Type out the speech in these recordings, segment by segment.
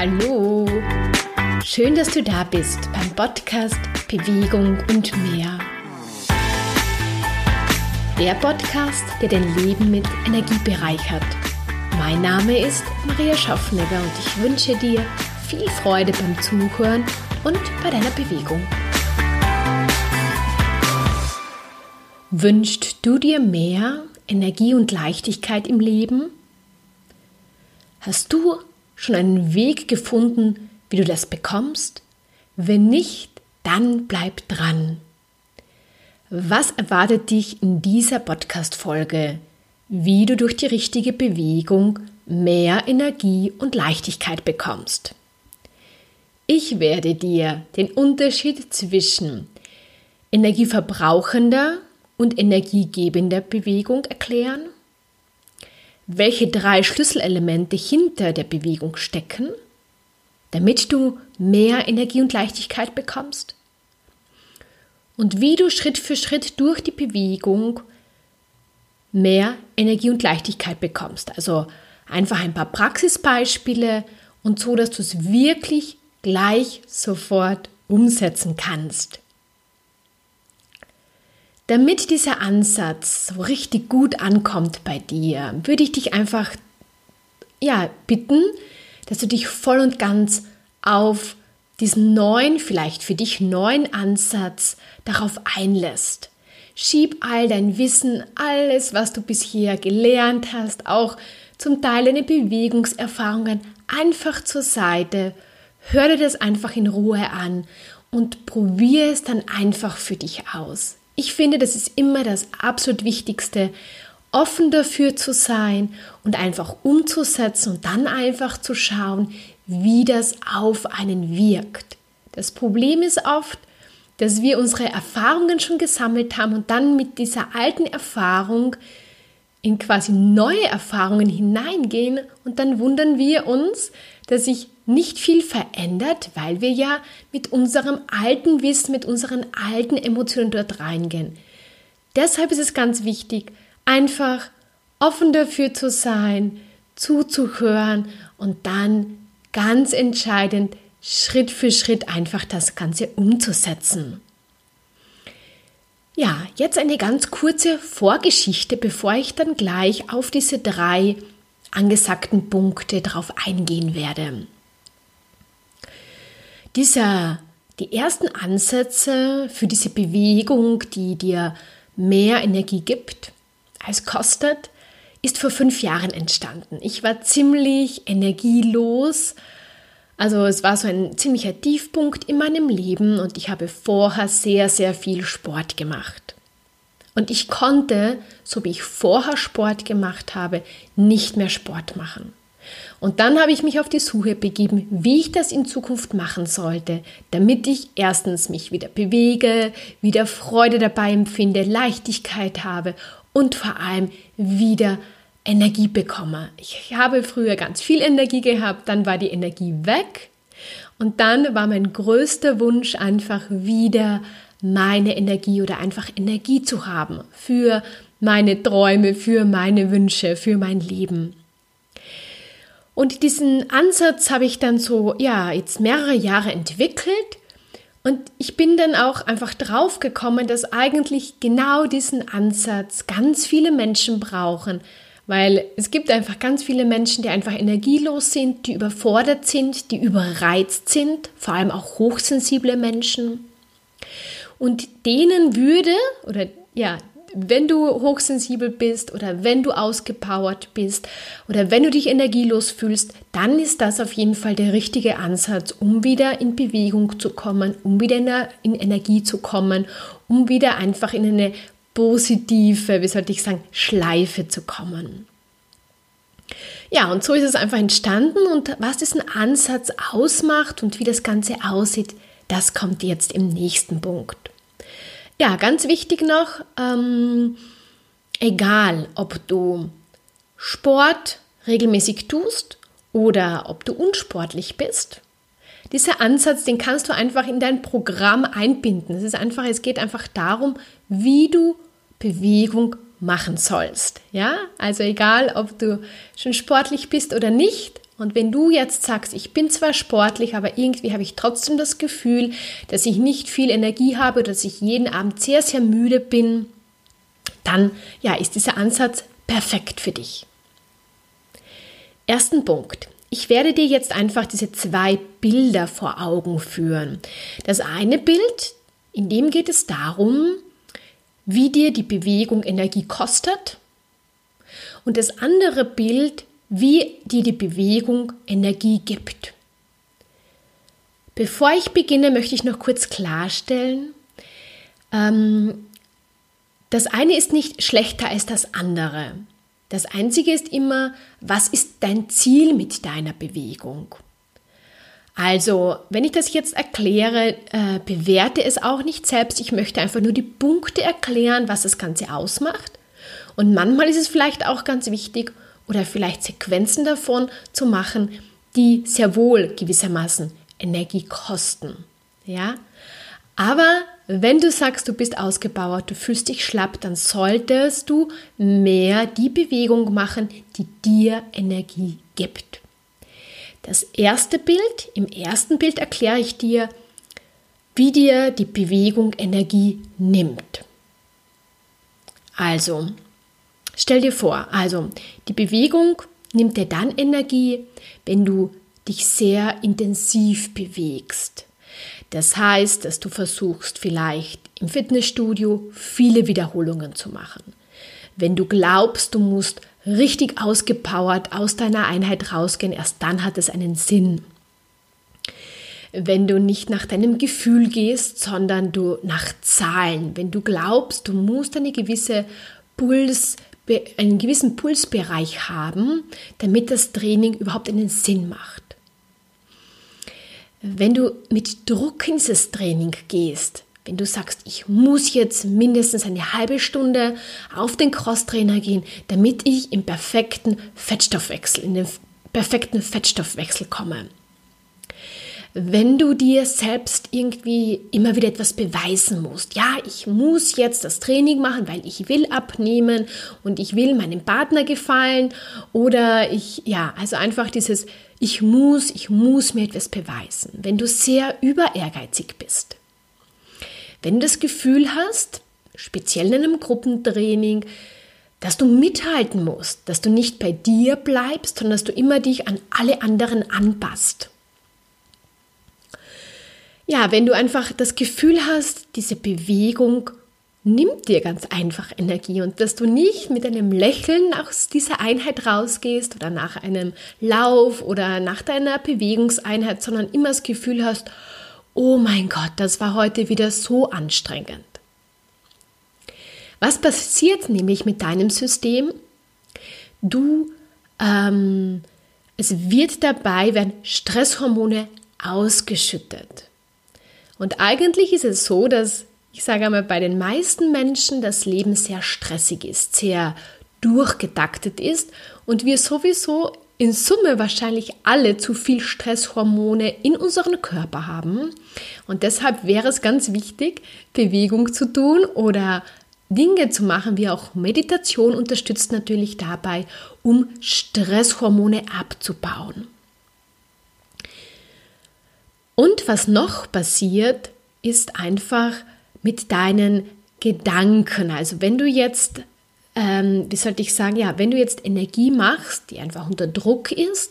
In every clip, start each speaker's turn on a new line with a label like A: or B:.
A: Hallo! Schön, dass du da bist beim Podcast Bewegung und mehr. Der Podcast, der dein Leben mit Energie bereichert. Mein Name ist Maria Schaffnegger und ich wünsche dir viel Freude beim Zuhören und bei deiner Bewegung. Wünschst du dir mehr Energie und Leichtigkeit im Leben? Hast du schon einen Weg gefunden, wie du das bekommst? Wenn nicht, dann bleib dran. Was erwartet dich in dieser Podcast-Folge? Wie du durch die richtige Bewegung mehr Energie und Leichtigkeit bekommst. Ich werde dir den Unterschied zwischen energieverbrauchender und energiegebender Bewegung erklären welche drei Schlüsselelemente hinter der Bewegung stecken, damit du mehr Energie und Leichtigkeit bekommst. Und wie du Schritt für Schritt durch die Bewegung mehr Energie und Leichtigkeit bekommst. Also einfach ein paar Praxisbeispiele und so, dass du es wirklich gleich sofort umsetzen kannst. Damit dieser Ansatz so richtig gut ankommt bei dir, würde ich dich einfach ja, bitten, dass du dich voll und ganz auf diesen neuen, vielleicht für dich neuen Ansatz darauf einlässt. Schieb all dein Wissen, alles, was du bisher gelernt hast, auch zum Teil deine Bewegungserfahrungen einfach zur Seite. Hör dir das einfach in Ruhe an und probiere es dann einfach für dich aus. Ich finde, das ist immer das absolut Wichtigste, offen dafür zu sein und einfach umzusetzen und dann einfach zu schauen, wie das auf einen wirkt. Das Problem ist oft, dass wir unsere Erfahrungen schon gesammelt haben und dann mit dieser alten Erfahrung in quasi neue Erfahrungen hineingehen und dann wundern wir uns, dass sich nicht viel verändert, weil wir ja mit unserem alten Wissen, mit unseren alten Emotionen dort reingehen. Deshalb ist es ganz wichtig, einfach offen dafür zu sein, zuzuhören und dann ganz entscheidend Schritt für Schritt einfach das Ganze umzusetzen. Ja, jetzt eine ganz kurze Vorgeschichte, bevor ich dann gleich auf diese drei angesagten Punkte darauf eingehen werde. Dieser, die ersten Ansätze für diese Bewegung, die dir mehr Energie gibt als kostet, ist vor fünf Jahren entstanden. Ich war ziemlich energielos. Also es war so ein ziemlicher Tiefpunkt in meinem Leben und ich habe vorher sehr, sehr viel Sport gemacht. Und ich konnte, so wie ich vorher Sport gemacht habe, nicht mehr Sport machen. Und dann habe ich mich auf die Suche begeben, wie ich das in Zukunft machen sollte, damit ich erstens mich wieder bewege, wieder Freude dabei empfinde, Leichtigkeit habe und vor allem wieder Energie bekomme. Ich habe früher ganz viel Energie gehabt, dann war die Energie weg und dann war mein größter Wunsch einfach wieder meine Energie oder einfach Energie zu haben für meine Träume, für meine Wünsche, für mein Leben. Und diesen Ansatz habe ich dann so, ja, jetzt mehrere Jahre entwickelt. Und ich bin dann auch einfach drauf gekommen, dass eigentlich genau diesen Ansatz ganz viele Menschen brauchen, weil es gibt einfach ganz viele Menschen, die einfach energielos sind, die überfordert sind, die überreizt sind, vor allem auch hochsensible Menschen. Und denen würde, oder ja, wenn du hochsensibel bist oder wenn du ausgepowert bist oder wenn du dich energielos fühlst, dann ist das auf jeden Fall der richtige Ansatz, um wieder in Bewegung zu kommen, um wieder in, Energie zu kommen, um wieder einfach in eine positive, wie sollte ich sagen, Schleife zu kommen. Ja, und so ist es einfach entstanden und was diesen Ansatz ausmacht und wie das Ganze aussieht, das kommt jetzt im nächsten Punkt. Ja, ganz wichtig noch, ähm, egal ob du Sport regelmäßig tust oder ob du unsportlich bist, dieser Ansatz, den kannst du einfach in dein Programm einbinden. Es ist einfach, es geht einfach darum, wie du Bewegung machen sollst. Ja, also egal, ob du schon sportlich bist oder nicht, Und wenn du jetzt sagst, ich bin zwar sportlich, aber irgendwie habe ich trotzdem das Gefühl, dass ich nicht viel Energie habe, dass ich jeden Abend sehr, sehr müde bin, dann ja, ist dieser Ansatz perfekt für dich. Ersten Punkt. Ich werde dir jetzt einfach diese zwei Bilder vor Augen führen. Das eine Bild, in dem geht es darum, wie dir die Bewegung Energie kostet. Und das andere Bild, wie dir die Bewegung Energie gibt. Bevor ich beginne, möchte ich noch kurz klarstellen, ähm, das eine ist nicht schlechter als das andere. Das Einzige ist immer, was ist dein Ziel mit deiner Bewegung? Also, wenn ich das jetzt erkläre, äh, bewerte es auch nicht selbst. Ich möchte einfach nur die Punkte erklären, was das Ganze ausmacht. Und manchmal ist es vielleicht auch ganz wichtig oder vielleicht Sequenzen davon zu machen, die sehr wohl gewissermaßen Energie kosten. Ja? Aber wenn du sagst, du bist ausgebauert, du fühlst dich schlapp, dann solltest du mehr die Bewegung machen, die dir Energie gibt. Das erste Bild, im ersten Bild erkläre ich dir, wie dir die Bewegung Energie nimmt. Also, stell dir vor, also die Bewegung nimmt dir dann Energie, wenn du dich sehr intensiv bewegst. Das heißt, dass du versuchst vielleicht im Fitnessstudio viele Wiederholungen zu machen. Wenn du glaubst, du musst richtig ausgepowert aus deiner Einheit rausgehen, erst dann hat es einen Sinn. Wenn du nicht nach deinem Gefühl gehst, sondern du nach Zahlen, wenn du glaubst, du musst eine gewisse Puls, einen gewissen Pulsbereich haben, damit das Training überhaupt einen Sinn macht. Wenn du mit Druck in dieses Training gehst, wenn du sagst, ich muss jetzt mindestens eine halbe Stunde auf den Crosstrainer gehen, damit ich im perfekten Fettstoffwechsel, in den perfekten Fettstoffwechsel komme. Wenn du dir selbst irgendwie immer wieder etwas beweisen musst, ja, ich muss jetzt das Training machen, weil ich will abnehmen und ich will meinem Partner gefallen oder ich, ja, also einfach dieses ich muss, ich muss mir etwas beweisen, wenn du sehr über ehrgeizig bist. Wenn du das Gefühl hast, speziell in einem Gruppentraining, dass du mithalten musst, dass du nicht bei dir bleibst, sondern dass du immer dich an alle anderen anpasst. Ja, wenn du einfach das Gefühl hast, diese Bewegung nimmt dir ganz einfach Energie und dass du nicht mit einem Lächeln aus dieser Einheit rausgehst oder nach einem Lauf oder nach deiner Bewegungseinheit, sondern immer das Gefühl hast, oh mein Gott, das war heute wieder so anstrengend. Was passiert nämlich mit deinem System? Du, ähm, es wird dabei, werden Stresshormone ausgeschüttet. Und eigentlich ist es so, dass ich sage einmal, bei den meisten Menschen das Leben sehr stressig ist, sehr durchgetaktet ist und wir sowieso in Summe wahrscheinlich alle zu viel Stresshormone in unserem Körper haben. Und deshalb wäre es ganz wichtig, Bewegung zu tun oder Dinge zu machen, wie auch Meditation unterstützt natürlich dabei, um Stresshormone abzubauen. Und was noch passiert, ist einfach, mit deinen Gedanken. Also wenn du jetzt, ähm, wie sollte ich sagen, ja, wenn du jetzt Energie machst, die einfach unter Druck ist,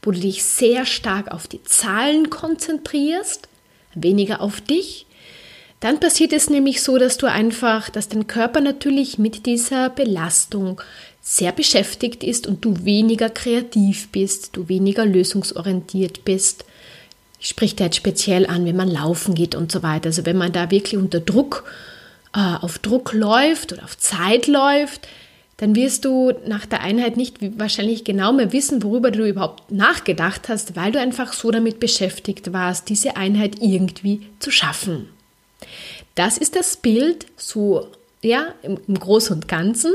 A: wo du dich sehr stark auf die Zahlen konzentrierst, weniger auf dich, dann passiert es nämlich so, dass du einfach, dass dein Körper natürlich mit dieser Belastung sehr beschäftigt ist und du weniger kreativ bist, du weniger lösungsorientiert bist ich spreche da jetzt speziell an, wenn man laufen geht und so weiter. Also wenn man da wirklich unter Druck, äh, auf Druck läuft oder auf Zeit läuft, dann wirst du nach der Einheit nicht wahrscheinlich genau mehr wissen, worüber du überhaupt nachgedacht hast, weil du einfach so damit beschäftigt warst, diese Einheit irgendwie zu schaffen. Das ist das Bild so, ja, im, im Großen und Ganzen,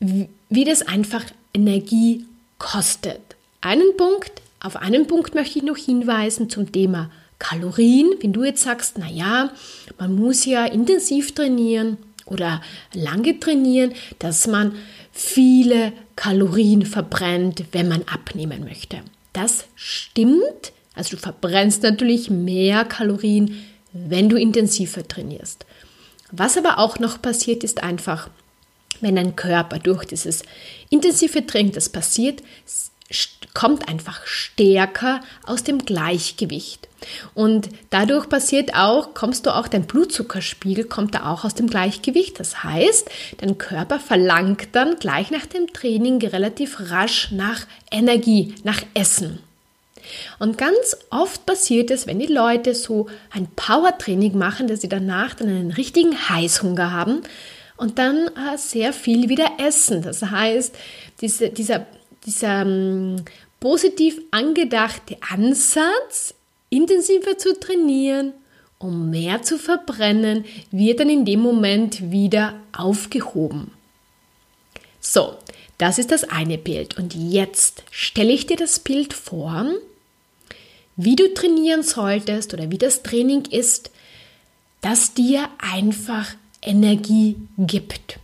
A: wie, wie das einfach Energie kostet. Einen Punkt auf einen Punkt möchte ich noch hinweisen zum Thema Kalorien. Wenn du jetzt sagst, naja, man muss ja intensiv trainieren oder lange trainieren, dass man viele Kalorien verbrennt, wenn man abnehmen möchte. Das stimmt. Also du verbrennst natürlich mehr Kalorien, wenn du intensiver trainierst. Was aber auch noch passiert, ist einfach, wenn dein Körper durch dieses intensive Training, das passiert, kommt einfach stärker aus dem Gleichgewicht. Und dadurch passiert auch, kommst du auch, dein Blutzuckerspiegel kommt da auch aus dem Gleichgewicht. Das heißt, dein Körper verlangt dann gleich nach dem Training relativ rasch nach Energie, nach Essen. Und ganz oft passiert es, wenn die Leute so ein Powertraining machen, dass sie danach dann einen richtigen Heißhunger haben und dann äh, sehr viel wieder essen. Das heißt, diese, dieser, dieser ähm, positiv angedachte Ansatz, intensiver zu trainieren, um mehr zu verbrennen, wird dann in dem Moment wieder aufgehoben. So, das ist das eine Bild. Und jetzt stelle ich dir das Bild vor, wie du trainieren solltest oder wie das Training ist, das dir einfach Energie gibt.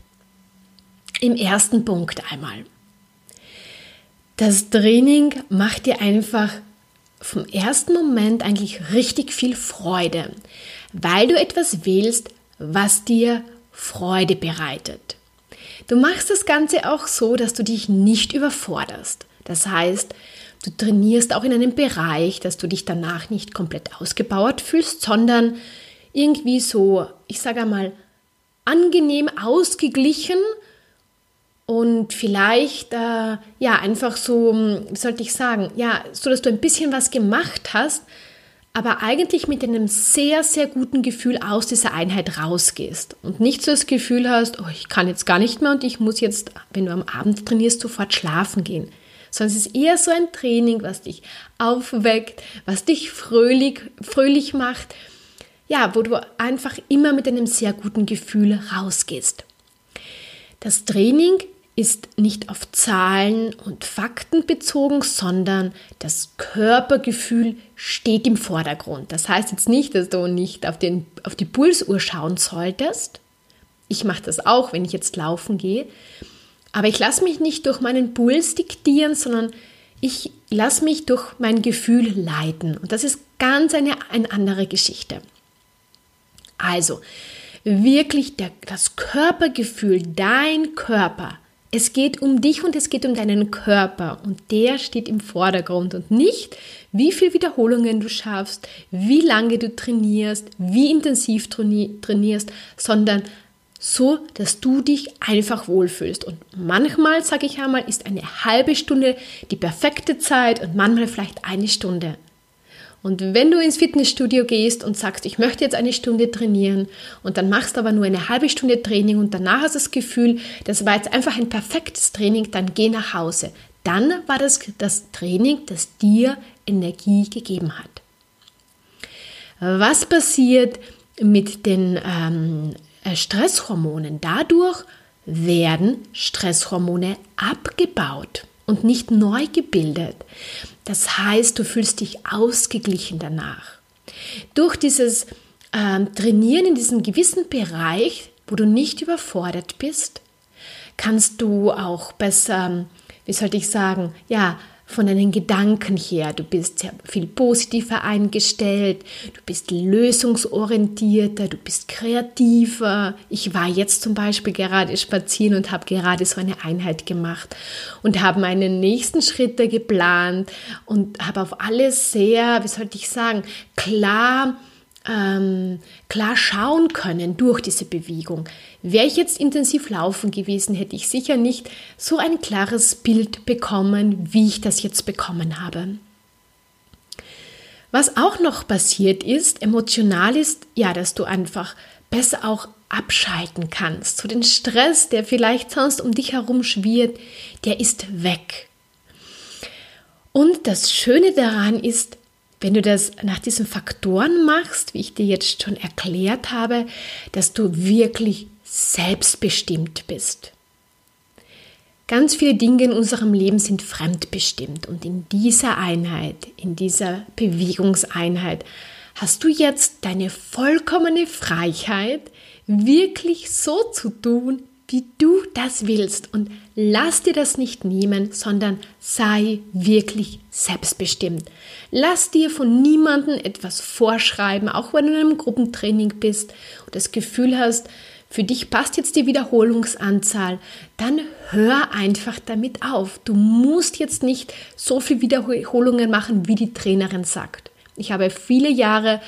A: Im ersten Punkt einmal. Das Training macht dir einfach vom ersten Moment eigentlich richtig viel Freude, weil du etwas wählst, was dir Freude bereitet. Du machst das Ganze auch so, dass du dich nicht überforderst. Das heißt, Du trainierst auch in einem Bereich, dass du dich danach nicht komplett ausgebaut fühlst, sondern irgendwie so, ich sage einmal, angenehm ausgeglichen und vielleicht, äh, ja, einfach so, wie sollte ich sagen, ja, so, dass du ein bisschen was gemacht hast, aber eigentlich mit einem sehr, sehr guten Gefühl aus dieser Einheit rausgehst und nicht so das Gefühl hast, oh, ich kann jetzt gar nicht mehr und ich muss jetzt, wenn du am Abend trainierst, sofort schlafen gehen sondern es ist eher so ein Training, was dich aufweckt, was dich fröhlich, fröhlich macht, ja, wo du einfach immer mit einem sehr guten Gefühl rausgehst. Das Training ist nicht auf Zahlen und Fakten bezogen, sondern das Körpergefühl steht im Vordergrund. Das heißt jetzt nicht, dass du nicht auf, den, auf die Pulsuhr schauen solltest. Ich mache das auch, wenn ich jetzt laufen gehe. Aber ich lasse mich nicht durch meinen Puls diktieren, sondern ich lasse mich durch mein Gefühl leiten. Und das ist ganz eine, eine andere Geschichte. Also, wirklich der, das Körpergefühl, dein Körper. Es geht um dich und es geht um deinen Körper und der steht im Vordergrund und nicht, wie viele Wiederholungen du schaffst, wie lange du trainierst, wie intensiv trainierst, sondern so dass du dich einfach wohlfühlst. Und manchmal, sage ich einmal, ist eine halbe Stunde die perfekte Zeit und manchmal vielleicht eine Stunde. Und wenn du ins Fitnessstudio gehst und sagst, ich möchte jetzt eine Stunde trainieren und dann machst aber nur eine halbe Stunde Training und danach hast du das Gefühl, das war jetzt einfach ein perfektes Training, dann geh nach Hause. Dann war das das Training, das dir Energie gegeben hat. Was passiert mit den ähm, äh, Stresshormonen. Dadurch werden Stresshormone abgebaut und nicht neu gebildet. Das heißt, du fühlst dich ausgeglichen danach. Durch dieses äh, Trainieren in diesem gewissen Bereich, wo du nicht überfordert bist, kannst du auch besser, wie sollte ich sagen, ja, von deinen Gedanken her. Du bist sehr viel positiver eingestellt, du bist lösungsorientierter, du bist kreativer. Ich war jetzt zum Beispiel gerade spazieren und habe gerade so eine Einheit gemacht und habe meinen nächsten Schritte geplant und habe auf alles sehr, wie sollte ich sagen, klar ähm, klar schauen können durch diese Bewegung. Wäre ich jetzt intensiv laufen gewesen, hätte ich sicher nicht so ein klares Bild bekommen, wie ich das jetzt bekommen habe. Was auch noch passiert ist, emotional ist, ja, dass du einfach besser auch abschalten kannst. So den Stress, der vielleicht sonst um dich herum schwirrt, der ist weg. Und das Schöne daran ist, wenn du das nach diesen Faktoren machst, wie ich dir jetzt schon erklärt habe, dass du wirklich selbstbestimmt bist. Ganz viele Dinge in unserem Leben sind fremdbestimmt und in dieser Einheit, in dieser Bewegungseinheit, hast du jetzt deine vollkommene Freiheit, wirklich so zu tun, wie du das willst und lass dir das nicht nehmen, sondern sei wirklich selbstbestimmt. Lass dir von niemandem etwas vorschreiben, auch wenn du in einem Gruppentraining bist und das Gefühl hast, für dich passt jetzt die Wiederholungsanzahl, dann hör einfach damit auf. Du musst jetzt nicht so viel Wiederholungen machen, wie die Trainerin sagt. Ich habe viele Jahre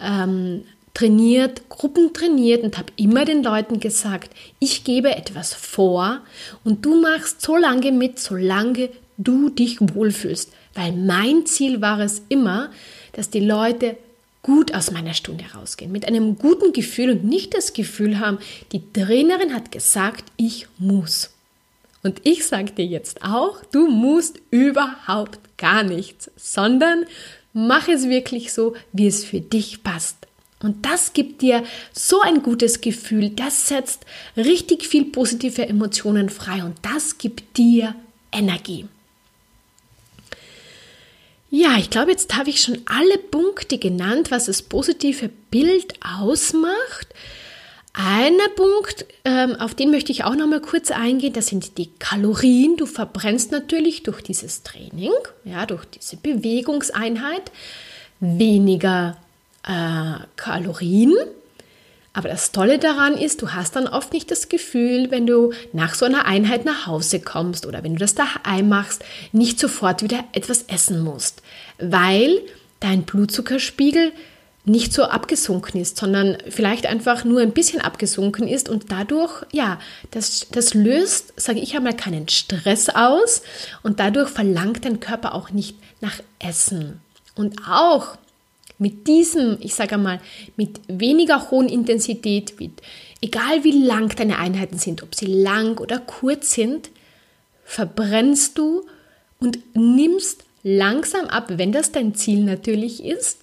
A: ähm, trainiert, Gruppen trainiert und habe immer den Leuten gesagt, ich gebe etwas vor und du machst so lange mit, solange du dich wohlfühlst. Weil mein Ziel war es immer, dass die Leute gut aus meiner Stunde rausgehen, mit einem guten Gefühl und nicht das Gefühl haben, die Trainerin hat gesagt, ich muss. Und ich sage dir jetzt auch, du musst überhaupt gar nichts, sondern mach es wirklich so, wie es für dich passt. Und das gibt dir so ein gutes Gefühl, das setzt richtig viel positive Emotionen frei und das gibt dir Energie. Ja, ich glaube, jetzt habe ich schon alle Punkte genannt, was das positive Bild ausmacht. Einer Punkt, ähm, auf den möchte ich auch noch mal kurz eingehen, das sind die Kalorien. Du verbrennst natürlich durch dieses Training, ja, durch diese Bewegungseinheit weniger äh, Kalorien. Aber das Tolle daran ist, du hast dann oft nicht das Gefühl, wenn du nach so einer Einheit nach Hause kommst oder wenn du das daheim machst, nicht sofort wieder etwas essen musst, weil dein Blutzuckerspiegel nicht so abgesunken ist, sondern vielleicht einfach nur ein bisschen abgesunken ist und dadurch, ja, das, das löst, sage ich einmal, keinen Stress aus und dadurch verlangt dein Körper auch nicht nach Essen. Und auch mit diesem, ich sage mal, mit weniger hohen Intensität, mit, egal wie lang deine Einheiten sind, ob sie lang oder kurz sind, verbrennst du und nimmst langsam ab, wenn das dein Ziel natürlich ist,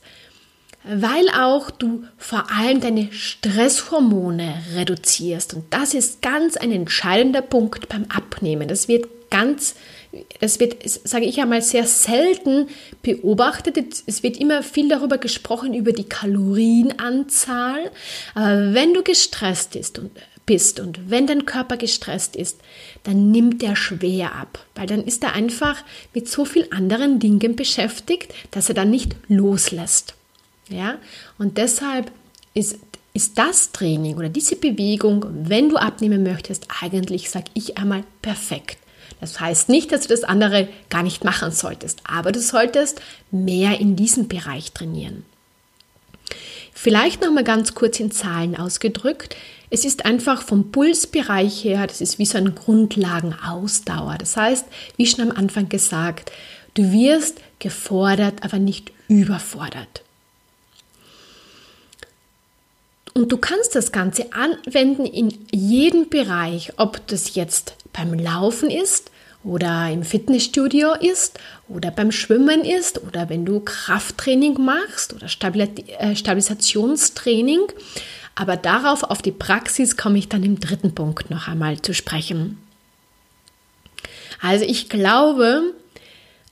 A: weil auch du vor allem deine Stresshormone reduzierst. Und das ist ganz ein entscheidender Punkt beim Abnehmen. Das wird ganz es wird, sage ich einmal, sehr selten beobachtet. Es wird immer viel darüber gesprochen, über die Kalorienanzahl. Aber wenn du gestresst bist und, bist und wenn dein Körper gestresst ist, dann nimmt der schwer ab, weil dann ist er einfach mit so vielen anderen Dingen beschäftigt, dass er dann nicht loslässt. Ja? Und deshalb ist ist das Training oder diese Bewegung, wenn du abnehmen möchtest, eigentlich, sage ich einmal, perfekt. Das heißt nicht, dass du das andere gar nicht machen solltest, aber du solltest mehr in diesem Bereich trainieren. Vielleicht noch mal ganz kurz in Zahlen ausgedrückt. Es ist einfach vom Pulsbereich her, das ist wie so ein Grundlagenausdauer. Das heißt, wie schon am Anfang gesagt, du wirst gefordert, aber nicht überfordert. Und du kannst das Ganze anwenden in jedem Bereich, ob das jetzt beim Laufen ist oder im Fitnessstudio ist oder beim Schwimmen ist oder wenn du Krafttraining machst oder äh, Stabilisationstraining. Aber darauf, auf die Praxis, komme ich dann im dritten Punkt noch einmal zu sprechen. Also ich glaube,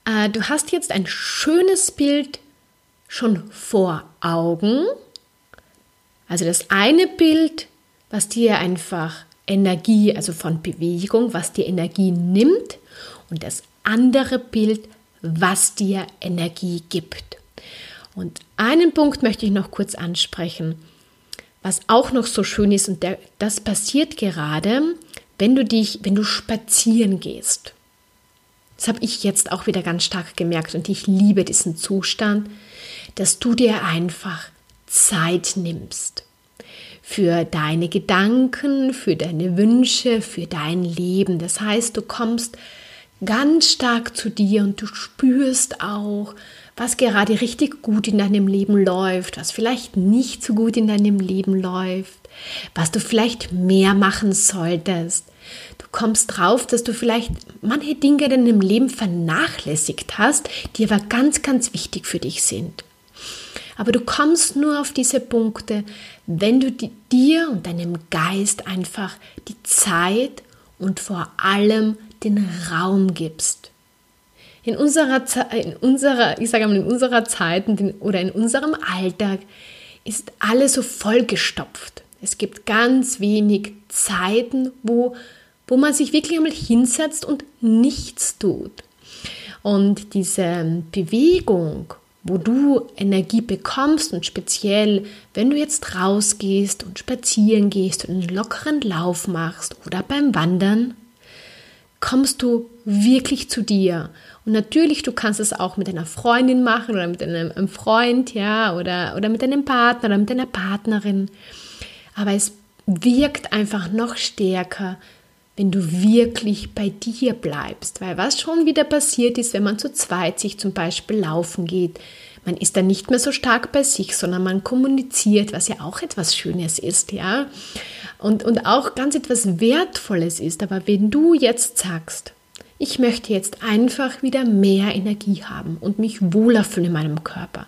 A: äh, du hast jetzt ein schönes Bild schon vor Augen. Also das eine Bild, was dir einfach Energie, also von Bewegung, was dir Energie nimmt und das andere Bild, was dir Energie gibt. Und einen Punkt möchte ich noch kurz ansprechen, was auch noch so schön ist und der, das passiert gerade, wenn du dich, wenn du spazieren gehst. Das habe ich jetzt auch wieder ganz stark gemerkt und ich liebe diesen Zustand, dass du dir einfach Zeit nimmst für deine Gedanken, für deine Wünsche, für dein Leben. Das heißt, du kommst ganz stark zu dir und du spürst auch, was gerade richtig gut in deinem Leben läuft, was vielleicht nicht so gut in deinem Leben läuft, was du vielleicht mehr machen solltest. Du kommst drauf, dass du vielleicht manche Dinge in deinem Leben vernachlässigt hast, die aber ganz, ganz wichtig für dich sind. Aber du kommst nur auf diese Punkte, wenn du dir und deinem Geist einfach die Zeit und vor allem den Raum gibst. In unserer, in unserer ich sage mal, in unserer Zeit oder in unserem Alltag ist alles so vollgestopft. Es gibt ganz wenig Zeiten, wo, wo man sich wirklich einmal hinsetzt und nichts tut. Und diese Bewegung, wo du Energie bekommst und speziell, wenn du jetzt rausgehst und spazieren gehst und einen lockeren Lauf machst oder beim Wandern, kommst du wirklich zu dir. Und natürlich, du kannst es auch mit einer Freundin machen oder mit einem, Freund, ja, oder, oder mit einem Partner oder mit einer Partnerin. Aber es wirkt einfach noch stärker, wenn du wirklich bei dir bleibst. Weil was schon wieder passiert ist, wenn man zu zweit sich zum Beispiel laufen geht, man ist dann nicht mehr so stark bei sich, sondern man kommuniziert, was ja auch etwas Schönes ist, ja. Und, und auch ganz etwas Wertvolles ist. Aber wenn du jetzt sagst, ich möchte jetzt einfach wieder mehr Energie haben und mich wohler fühlen in meinem Körper,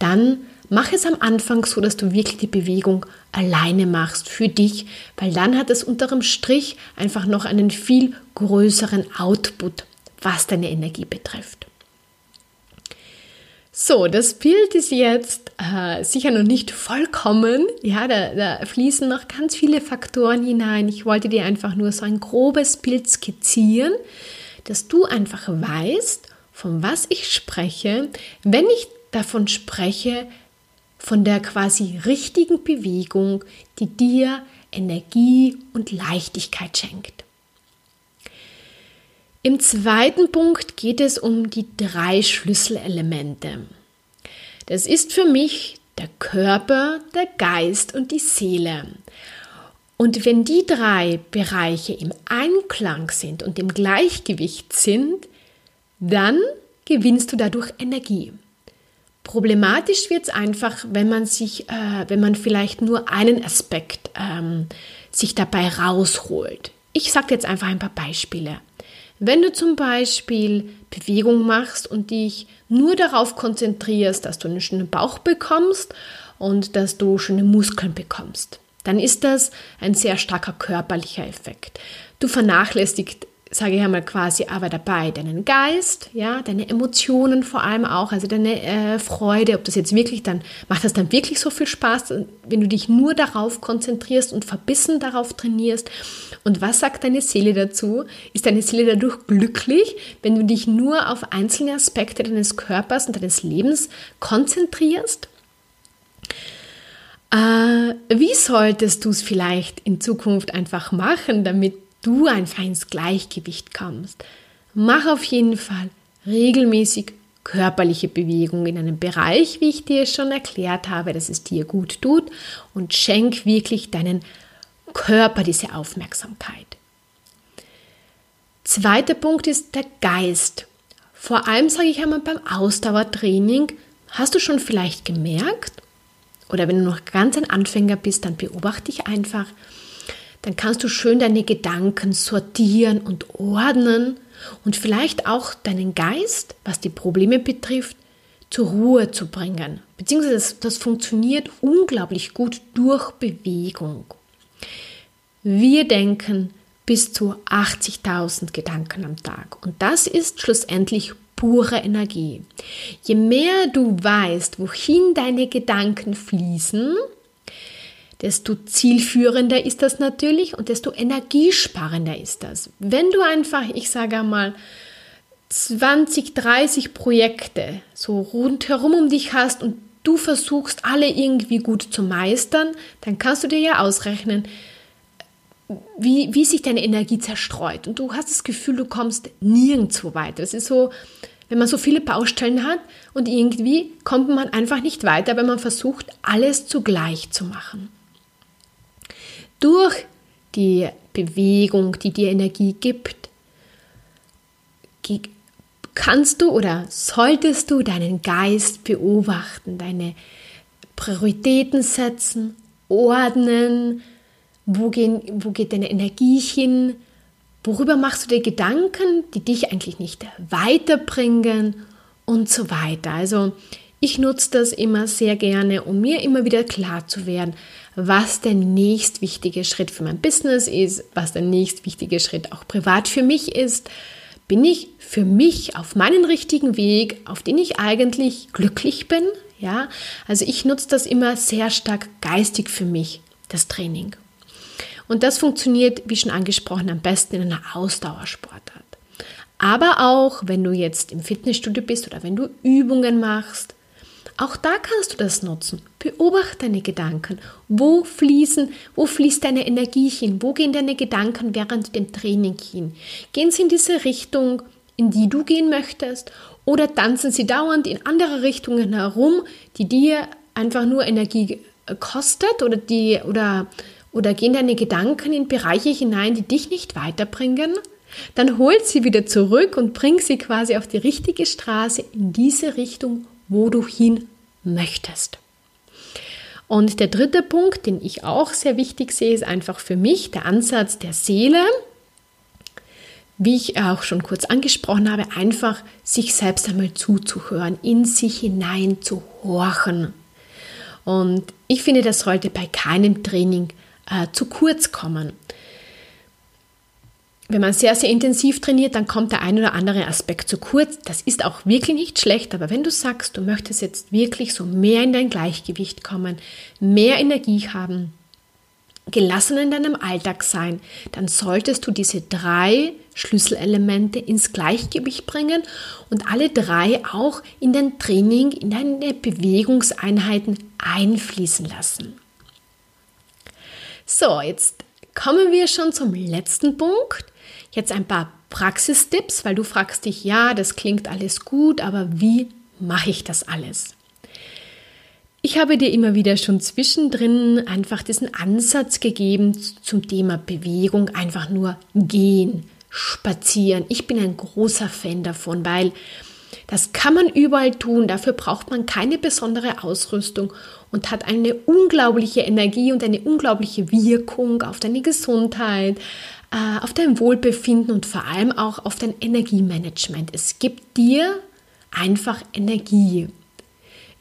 A: dann mach es am Anfang so, dass du wirklich die Bewegung alleine machst für dich, weil dann hat es unterm Strich einfach noch einen viel größeren Output, was deine Energie betrifft. So, das Bild ist jetzt äh, sicher noch nicht vollkommen. Ja, da, da, fließen noch ganz viele Faktoren hinein. Ich wollte dir einfach nur so ein grobes Bild skizzieren, dass du einfach weißt, von was ich spreche, wenn ich davon spreche, von der quasi richtigen Bewegung, die dir Energie und Leichtigkeit schenkt. Im zweiten Punkt geht es um die drei Schlüsselelemente. Das ist für mich der Körper, der Geist und die Seele. Und wenn die drei Bereiche im Einklang sind und im Gleichgewicht sind, dann gewinnst du dadurch Energie. Problematisch wird es einfach, wenn man sich, äh, wenn man vielleicht nur einen Aspekt ähm, sich dabei rausholt. Ich sage jetzt einfach ein paar Beispiele. Wenn du zum Beispiel Bewegung machst und dich nur darauf konzentrierst, dass du einen schönen Bauch bekommst und dass du schöne Muskeln bekommst, dann ist das ein sehr starker körperlicher Effekt. Du vernachlässigst sage ich einmal quasi aber dabei deinen Geist, ja, deine Emotionen vor allem auch, also deine äh, Freude, ob das jetzt wirklich dann, macht das dann wirklich so viel Spaß, wenn du dich nur darauf konzentrierst und verbissen darauf trainierst. Und was sagt deine Seele dazu? Ist deine Seele dadurch glücklich, wenn du dich nur auf einzelne Aspekte deines Körpers und deines Lebens konzentrierst? Äh, wie solltest du es vielleicht in Zukunft einfach machen, damit du einfach ins Gleichgewicht kommst. Mach auf jeden Fall regelmäßig körperliche Bewegung in einem Bereich, wie ich dir schon erklärt habe, dass es dir gut tut und schenk wirklich deinen Körper diese Aufmerksamkeit. Zweiter Punkt ist der Geist. Vor allem sage ich einmal beim Ausdauertraining, hast du schon vielleicht gemerkt, oder wenn du noch ganz ein Anfänger bist, dann beobachte dich einfach, dann kannst du schön deine Gedanken sortieren und ordnen und vielleicht auch deinen Geist, was die Probleme betrifft, zur Ruhe zu bringen. Beziehungsweise das, das funktioniert unglaublich gut durch Bewegung. Wir denken bis zu 80.000 Gedanken am Tag und das ist schlussendlich pure Energie. Je mehr du weißt, wohin deine Gedanken fließen, desto zielführender ist das natürlich und desto energiesparender ist das. Wenn du einfach, ich sage einmal, 20, 30 Projekte so rundherum um dich hast und du versuchst, alle irgendwie gut zu meistern, dann kannst du dir ja ausrechnen, wie, wie sich deine Energie zerstreut. Und du hast das Gefühl, du kommst nirgendwo weiter. Das ist so, wenn man so viele Baustellen hat und irgendwie kommt man einfach nicht weiter, wenn man versucht, alles zugleich zu machen durch die Bewegung, die dir Energie gibt, kannst du oder solltest du deinen Geist beobachten, deine Prioritäten setzen, ordnen, wo, gehen, wo geht deine Energie hin, worüber machst du dir Gedanken, die dich eigentlich nicht weiterbringen und so weiter. Also ich nutze das immer sehr gerne, um mir immer wieder klar zu werden, was der nächst wichtige Schritt für mein Business ist, was der nächst wichtige Schritt auch privat für mich ist. Bin ich für mich auf meinen richtigen Weg, auf den ich eigentlich glücklich bin? Ja, also ich nutze das immer sehr stark geistig für mich. das Training. Und das funktioniert, wie schon angesprochen, am besten in einer Ausdauersportart. Aber auch, wenn du jetzt im Fitnessstudio bist oder wenn du Übungen machst, auch da kannst du das nutzen. Beobachte deine Gedanken. Wo fließen, wo fließt deine Energie hin? Wo gehen deine Gedanken während dem Training hin? Gehen sie in diese Richtung, in die du gehen möchtest? Oder tanzen sie dauernd in andere Richtungen herum, die dir einfach nur Energie kostet oder die oder oder gehen deine Gedanken in Bereiche hinein, die dich nicht weiterbringen? Dann holt sie wieder zurück und bring sie quasi auf die richtige Straße in diese Richtung, wo du hin möchtest. Und der dritte Punkt, den ich auch sehr wichtig sehe, ist einfach für mich der Ansatz der Seele. Wie ich auch schon kurz angesprochen habe, einfach sich selbst einmal zuzuhören, in sich hinein zu horchen. Und ich finde, das sollte bei keinem Training äh, zu kurz kommen wenn man sehr, sehr intensiv trainiert, dann kommt der ein oder andere Aspekt zu kurz. Das ist auch wirklich nicht schlecht, aber wenn du sagst, du möchtest jetzt wirklich so mehr in dein Gleichgewicht kommen, mehr Energie haben, gelassen in deinem Alltag sein, dann solltest du diese drei Schlüsselelemente ins Gleichgewicht bringen und alle drei auch in dein Training, in deine Bewegungseinheiten einfließen lassen. So, jetzt kommen wir schon zum letzten Punkt. Jetzt ein paar Praxistipps, weil du fragst dich, ja, das klingt alles gut, aber wie mache ich das alles? Ich habe dir immer wieder schon zwischendrin einfach diesen Ansatz gegeben zum Thema Bewegung, einfach nur gehen, spazieren. Ich bin ein großer Fan davon, weil das kann man überall tun, dafür braucht man keine besondere Ausrüstung und hat eine unglaubliche Energie und eine unglaubliche Wirkung auf deine Gesundheit, äh, auf dein Wohlbefinden und vor allem auch auf dein Energiemanagement. Es gibt dir einfach Energie,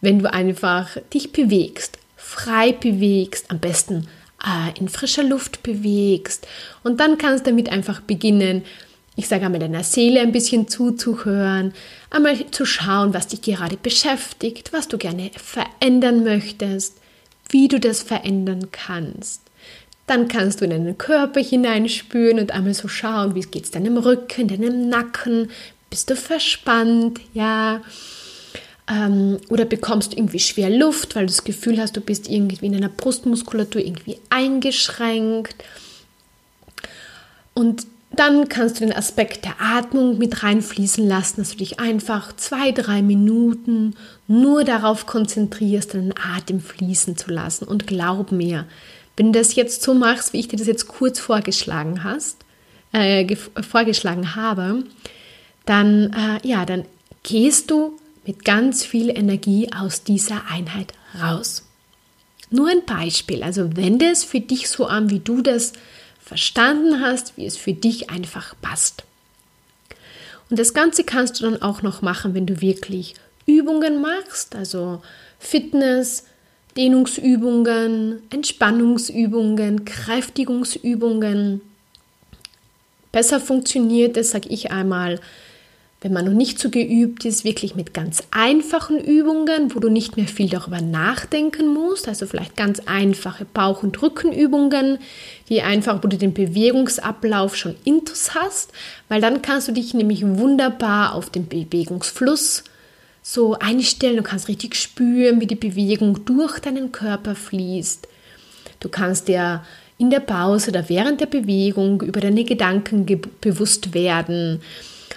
A: wenn du einfach dich bewegst, frei bewegst, am besten äh, in frischer Luft bewegst und dann kannst du damit einfach beginnen, ich sage einmal deiner Seele ein bisschen zuzuhören, einmal zu schauen, was dich gerade beschäftigt, was du gerne verändern möchtest, wie du das verändern kannst. Dann kannst du in deinen Körper hineinspüren und einmal so schauen, wie geht es deinem Rücken, deinem Nacken, bist du verspannt, ja. Ähm, oder bekommst du irgendwie schwer Luft, weil du das Gefühl hast, du bist irgendwie in deiner Brustmuskulatur irgendwie eingeschränkt. Und dann kannst du den Aspekt der Atmung mit reinfließen lassen, dass du dich einfach zwei, drei Minuten nur darauf konzentrierst, deinen Atem fließen zu lassen. Und glaub mir, wenn du das jetzt so machst, wie ich dir das jetzt kurz vorgeschlagen hast, äh, vorgeschlagen habe, dann, äh, ja, dann gehst du mit ganz viel Energie aus dieser Einheit raus. Nur ein Beispiel, also wende es für dich so an, wie du das verstanden hast, wie es für dich einfach passt. Und das Ganze kannst du dann auch noch machen, wenn du wirklich Übungen machst, also Fitness, Dehnungsübungen, Entspannungsübungen, Kräftigungsübungen. Besser funktioniert es, sage ich einmal, wenn man noch nicht so geübt ist, wirklich mit ganz einfachen Übungen, wo du nicht mehr viel darüber nachdenken musst, also vielleicht ganz einfache Bauch- und Rückenübungen, die einfach, wo du den Bewegungsablauf schon intus hast, weil dann kannst du dich nämlich wunderbar auf den Bewegungsfluss so einstellen. Du kannst richtig spüren, wie die Bewegung durch deinen Körper fließt. Du kannst dir in der Pause oder während der Bewegung über deine Gedanken bewusst werden.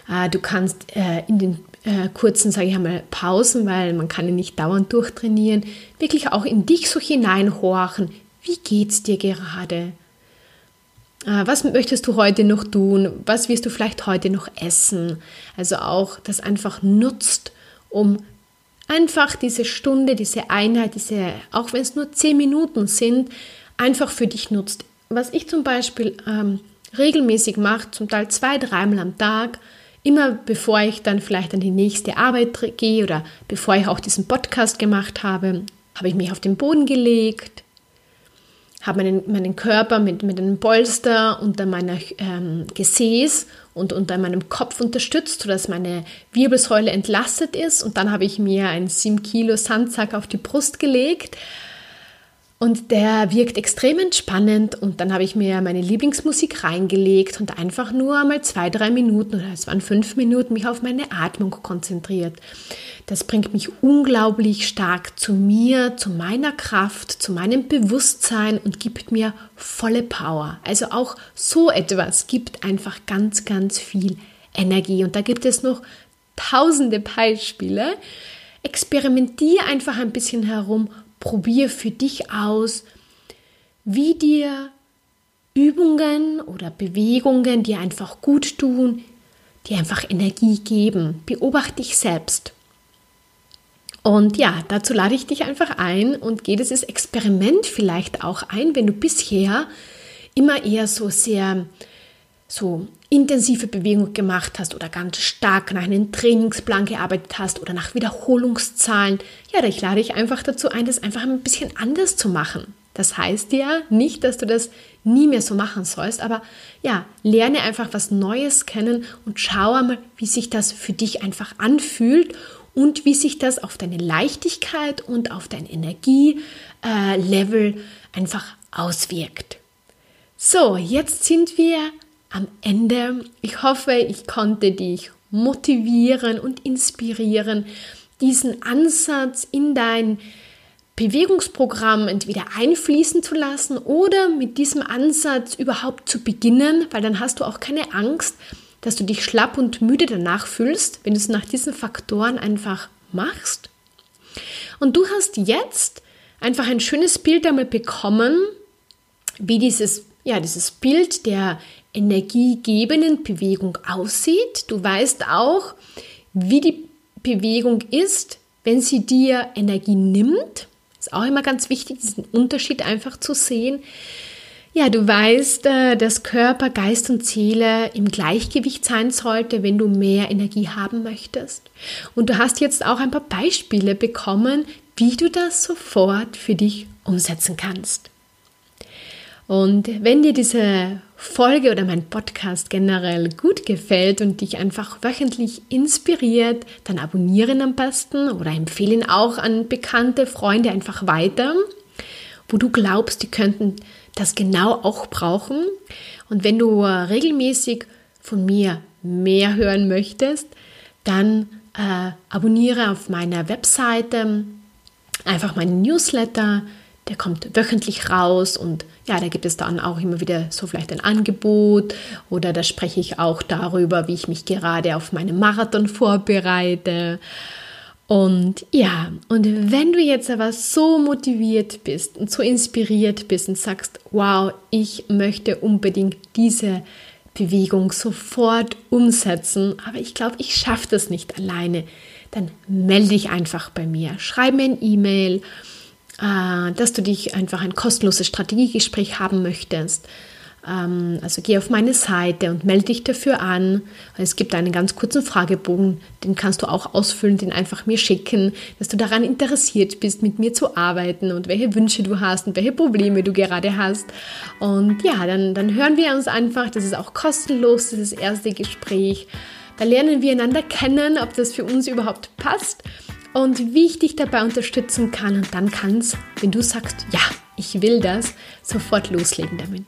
A: Äh, du kannst äh, in den äh, kurzen, sage ich einmal, Pausen, weil man kann ja nicht dauernd durchtrainieren, wirklich auch in dich so hineinhorchen. Wie geht's dir gerade? Was möchtest du heute noch tun? Was wirst du vielleicht heute noch essen? Also auch das einfach nutzt, um einfach diese Stunde, diese Einheit, diese, auch wenn es nur zehn Minuten sind, einfach für dich nutzt. Was ich zum Beispiel ähm, regelmäßig mache, zum Teil zwei, dreimal am Tag, immer bevor ich dann vielleicht an die nächste Arbeit gehe oder bevor ich auch diesen Podcast gemacht habe, habe ich mich auf den Boden gelegt, habe meinen, meinen Körper mit, mit einem Polster unter meiner ähm, Gesäß und unter meinem Kopf unterstützt, sodass meine Wirbelsäule entlastet ist. Und dann habe ich mir einen 7 Kilo Sandsack auf die Brust gelegt Und der wirkt extrem entspannend und dann habe ich mir meine Lieblingsmusik reingelegt und einfach nur einmal zwei, drei Minuten oder es waren fünf Minuten mich auf meine Atmung konzentriert. Das bringt mich unglaublich stark zu mir, zu meiner Kraft, zu meinem Bewusstsein und gibt mir volle Power. Also auch so etwas gibt einfach ganz, ganz viel Energie. Und da gibt es noch tausende Beispiele. Experimentiere einfach ein bisschen herum probier für dich aus, wie dir Übungen oder Bewegungen, die einfach gut tun, die einfach Energie geben. Beobachte dich selbst. Und ja, dazu lade ich dich einfach ein und gehe dieses Experiment vielleicht auch ein, wenn du bisher immer eher so sehr so intensive Bewegung gemacht hast oder ganz stark nach einem Trainingsplan gearbeitet hast oder nach Wiederholungszahlen, ja, ich lade dich einfach dazu ein, das einfach ein bisschen anders zu machen. Das heißt ja nicht, dass du das nie mehr so machen sollst, aber ja, lerne einfach was Neues kennen und schau einmal, wie sich das für dich einfach anfühlt und wie sich das auf deine Leichtigkeit und auf dein Energielevel äh, einfach auswirkt. So, jetzt sind wir am Ende. Ich hoffe, ich konnte dich motivieren und inspirieren, diesen Ansatz in dein Bewegungsprogramm entweder einfließen zu lassen oder mit diesem Ansatz überhaupt zu beginnen, weil dann hast du auch keine Angst, dass du dich schlapp und müde danach fühlst, wenn du es nach diesen Faktoren einfach machst. Und du hast jetzt einfach ein schönes Bild damit bekommen, wie dieses, ja, dieses Bild der energiegebenden Bewegung aussieht. Du weißt auch, wie die Bewegung ist, wenn sie dir Energie nimmt. Ist auch immer ganz wichtig, diesen Unterschied einfach zu sehen. Ja, du weißt, äh, dass Körper, Geist und Seele im Gleichgewicht sein sollte, wenn du mehr Energie haben möchtest. Und du hast jetzt auch ein paar Beispiele bekommen, wie du das sofort für dich umsetzen kannst. Und wenn dir diese Folge oder mein Podcast generell gut gefällt und dich einfach wöchentlich inspiriert, dann abonniere ihn am besten oder empfehle ihn auch an bekannte Freunde einfach weiter, wo du glaubst, die könnten das genau auch brauchen. Und wenn du regelmäßig von mir mehr hören möchtest, dann äh, abonniere auf meiner Webseite einfach meinen Newsletter der kommt wöchentlich raus und ja, da gibt es dann auch immer wieder so vielleicht ein Angebot oder da spreche ich auch darüber, wie ich mich gerade auf meinen Marathon vorbereite. Und ja, und wenn du jetzt aber so motiviert bist und so inspiriert bist und sagst, wow, ich möchte unbedingt diese Bewegung sofort umsetzen, aber ich glaube, ich schaffe das nicht alleine, dann melde dich einfach bei mir. Schreib mir ein E-Mail dass du dich einfach ein kostenloses Strategiegespräch haben möchtest. Ähm, also geh auf meine Seite und melde dich dafür an. Es gibt einen ganz kurzen Fragebogen, den kannst du auch ausfüllen, den einfach mir schicken, dass du daran interessiert bist, mit mir zu arbeiten und welche Wünsche du hast und welche Probleme du gerade hast. Und ja, dann, dann hören wir uns einfach. Das ist auch kostenlos, das erste Gespräch. Da lernen wir einander kennen, ob das für uns überhaupt passt und wie ich dich dabei unterstützen kann. Und dann kannst, wenn du sagst, ja, ich will das, sofort loslegen damit.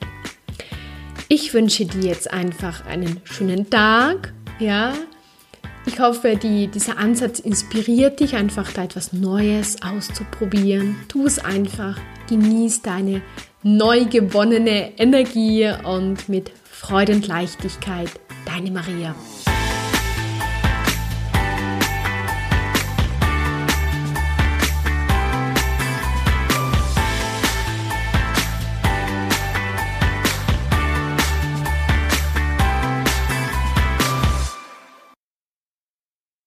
A: Ich wünsche dir jetzt einfach einen schönen Tag, ja. Ich hoffe, die, dieser Ansatz inspiriert dich einfach da etwas Neues auszuprobieren. Tu es einfach, genieß deine neu gewonnene Energie und mit Freude und Leichtigkeit, deine Maria.